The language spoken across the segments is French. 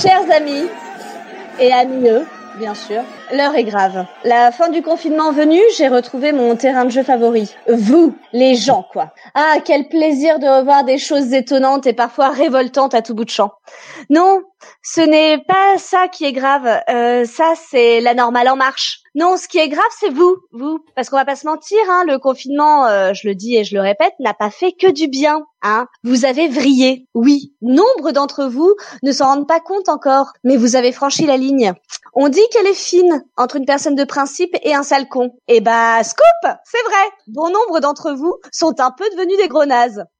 Chers amis et amis eux, bien sûr, l'heure est grave. La fin du confinement venue, j'ai retrouvé mon terrain de jeu favori. Vous, les gens, quoi. Ah, quel plaisir de revoir des choses étonnantes et parfois révoltantes à tout bout de champ. Non, ce n'est pas ça qui est grave. Euh, ça, c'est la normale en marche. Non, ce qui est grave, c'est vous, vous, parce qu'on va pas se mentir, hein, le confinement, euh, je le dis et je le répète, n'a pas fait que du bien. Hein. Vous avez vrillé, oui. Nombre d'entre vous ne s'en rendent pas compte encore, mais vous avez franchi la ligne. On dit qu'elle est fine entre une personne de principe et un sale con. Eh bah, scoop, c'est vrai. Bon nombre d'entre vous sont un peu devenus des gros.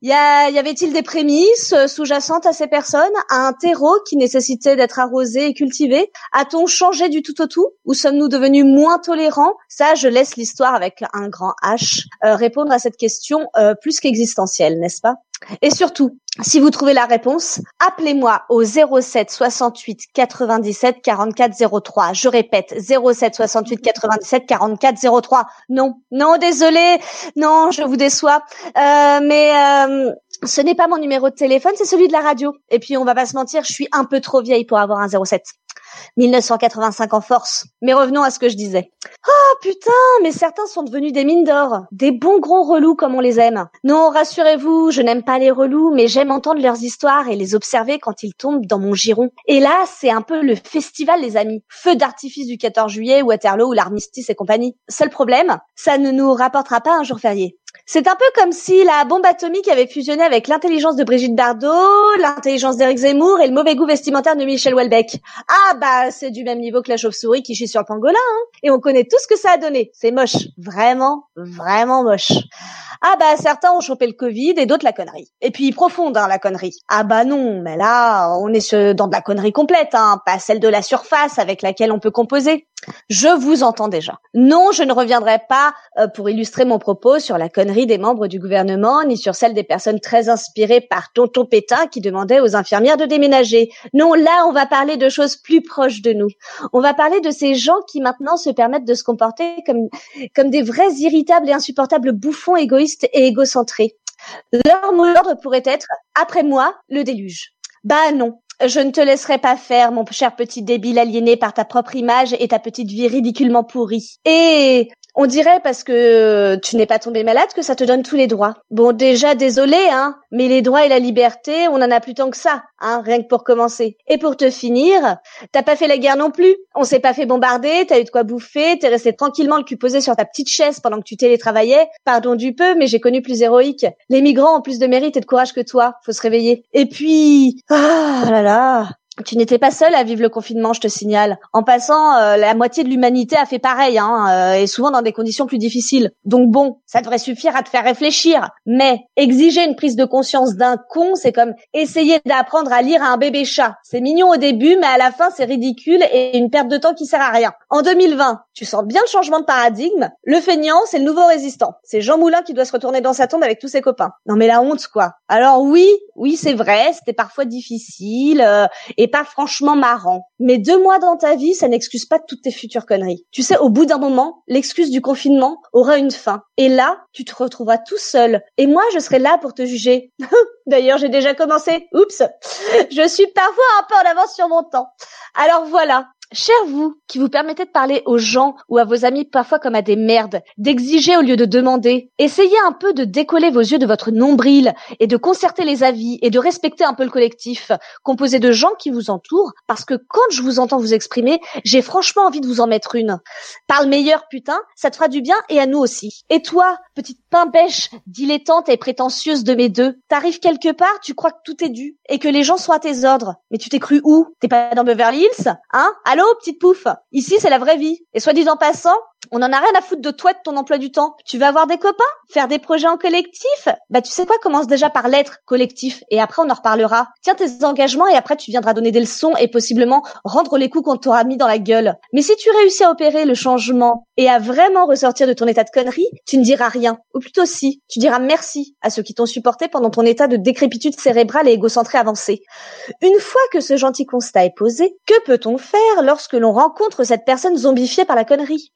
Y, a, y avait-il des prémices sous-jacentes à ces personnes, à un terreau qui nécessitait d'être arrosé et cultivé? A-t-on changé du tout au tout? Ou sommes-nous devenus moins tolérants? Ça, je laisse l'histoire avec un grand H euh, répondre à cette question euh, plus qu'existentielle, n'est-ce pas? Et surtout, si vous trouvez la réponse, appelez-moi au 07 68 97 44 03. Je répète, 07 68 97 44 03. Non, non, désolé, non, je vous déçois. Euh, mais euh, ce n'est pas mon numéro de téléphone, c'est celui de la radio. Et puis, on va pas se mentir, je suis un peu trop vieille pour avoir un 07. 1985 en force. Mais revenons à ce que je disais. Oh putain, mais certains sont devenus des mines d'or, des bons gros relous comme on les aime. Non, rassurez-vous, je n'aime pas les relous, mais j'aime entendre leurs histoires et les observer quand ils tombent dans mon giron. Et là, c'est un peu le festival, les amis. Feu d'artifice du 14 juillet, Waterloo ou l'armistice et compagnie. Seul problème, ça ne nous rapportera pas un jour férié. C'est un peu comme si la bombe atomique avait fusionné avec l'intelligence de Brigitte Bardot, l'intelligence d'Éric Zemmour et le mauvais goût vestimentaire de Michel Houellebecq. Ah bah c'est du même niveau que la chauve-souris qui chie sur le pangolin. Hein. Et on connaît tout ce que ça a donné. C'est moche, vraiment, vraiment moche. Ah bah certains ont chopé le Covid et d'autres la connerie. Et puis profonde hein, la connerie. Ah bah non, mais là on est dans de la connerie complète, hein, pas celle de la surface avec laquelle on peut composer. Je vous entends déjà. Non, je ne reviendrai pas euh, pour illustrer mon propos sur la connerie des membres du gouvernement, ni sur celle des personnes très inspirées par Tonton Pétain qui demandait aux infirmières de déménager. Non, là, on va parler de choses plus proches de nous. On va parler de ces gens qui maintenant se permettent de se comporter comme, des vrais irritables et insupportables bouffons égoïstes et égocentrés. Leur mot d'ordre pourrait être, après moi, le déluge. Bah non, je ne te laisserai pas faire, mon cher petit débile aliéné par ta propre image et ta petite vie ridiculement pourrie. Et on dirait parce que tu n'es pas tombé malade que ça te donne tous les droits. Bon, déjà désolé, hein, mais les droits et la liberté, on en a plus tant que ça, hein, rien que pour commencer. Et pour te finir, t'as pas fait la guerre non plus. On s'est pas fait bombarder, t'as eu de quoi bouffer, t'es resté tranquillement le cul posé sur ta petite chaise pendant que tu télétravaillais. Pardon du peu, mais j'ai connu plus héroïque. Les migrants ont plus de mérite et de courage que toi. Faut se réveiller. Et puis, ah là là, tu n'étais pas seul à vivre le confinement, je te signale. En passant, euh, la moitié de l'humanité a fait pareil, hein, euh, et souvent dans des conditions plus difficiles. Donc bon, ça devrait suffire à te faire réfléchir. Mais exiger une prise de conscience d'un con, c'est comme essayer d'apprendre à lire à un bébé chat. C'est mignon au début, mais à la fin, c'est ridicule et une perte de temps qui sert à rien. En 2020, tu sens bien le changement de paradigme. Le feignant, c'est le nouveau résistant. C'est Jean Moulin qui doit se retourner dans sa tombe avec tous ses copains. Non mais la honte, quoi. Alors oui, oui, c'est vrai, c'était parfois difficile. Euh, pas franchement marrant. Mais deux mois dans ta vie, ça n'excuse pas toutes tes futures conneries. Tu sais, au bout d'un moment, l'excuse du confinement aura une fin. Et là, tu te retrouveras tout seul. Et moi, je serai là pour te juger. D'ailleurs, j'ai déjà commencé. Oups. Je suis parfois un peu en avance sur mon temps. Alors voilà, Cher vous, qui vous permettez de parler aux gens ou à vos amis parfois comme à des merdes, d'exiger au lieu de demander, essayez un peu de décoller vos yeux de votre nombril et de concerter les avis et de respecter un peu le collectif, composé de gens qui vous entourent, parce que quand je vous entends vous exprimer, j'ai franchement envie de vous en mettre une. Parle meilleur, putain, ça te fera du bien et à nous aussi. Et toi, petite pain-bêche, dilettante et prétentieuse de mes deux, t'arrives quelque part, tu crois que tout est dû et que les gens sont à tes ordres. Mais tu t'es cru où? T'es pas dans Beverly Hills Hein? Allô, petite pouffe? Ici, c'est la vraie vie. Et soit disant passant, On en a rien à foutre de toi, de ton emploi du temps. Tu veux avoir des copains Faire des projets en collectif Bah tu sais quoi, commence déjà par l'être collectif et après on en reparlera. Tiens tes engagements et après tu viendras donner des leçons et possiblement rendre les coups qu'on t'aura mis dans la gueule. Mais si tu réussis à opérer le changement et à vraiment ressortir de ton état de connerie, tu ne diras rien. Ou plutôt si, tu diras merci à ceux qui t'ont supporté pendant ton état de décrépitude cérébrale et égocentrée avancée. Une fois que ce gentil constat est posé, que peut-on faire lorsque l'on rencontre cette personne zombifiée par la connerie?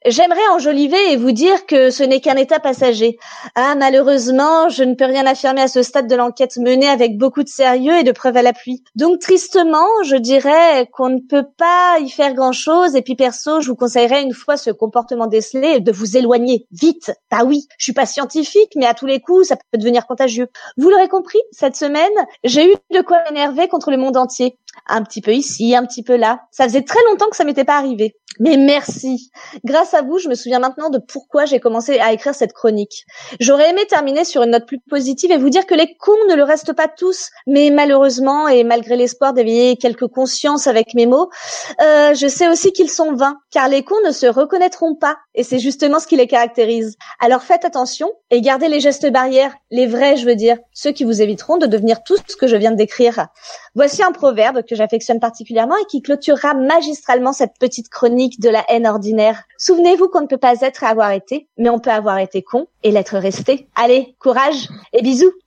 Enjoliver et vous dire que ce n'est qu'un état passager. Ah, malheureusement, je ne peux rien affirmer à ce stade de l'enquête menée avec beaucoup de sérieux et de preuves à l'appui. Donc, tristement, je dirais qu'on ne peut pas y faire grand-chose. Et puis, perso, je vous conseillerais une fois ce comportement décelé de vous éloigner vite. Bah oui, je suis pas scientifique, mais à tous les coups, ça peut devenir contagieux. Vous l'aurez compris, cette semaine, j'ai eu de quoi m'énerver contre le monde entier un petit peu ici, un petit peu là. Ça faisait très longtemps que ça m'était pas arrivé. Mais merci. Grâce à vous, je me souviens maintenant de pourquoi j'ai commencé à écrire cette chronique. J'aurais aimé terminer sur une note plus positive et vous dire que les cons ne le restent pas tous, mais malheureusement et malgré l'espoir d'éveiller quelques consciences avec mes mots, euh, je sais aussi qu'ils sont vains, car les cons ne se reconnaîtront pas et c'est justement ce qui les caractérise. Alors faites attention et gardez les gestes barrières, les vrais, je veux dire, ceux qui vous éviteront de devenir tout ce que je viens de décrire. Voici un proverbe que j'affectionne particulièrement et qui clôturera magistralement cette petite chronique de la haine ordinaire. Souvenez-vous qu'on ne peut pas être et avoir été, mais on peut avoir été con et l'être resté. Allez, courage et bisous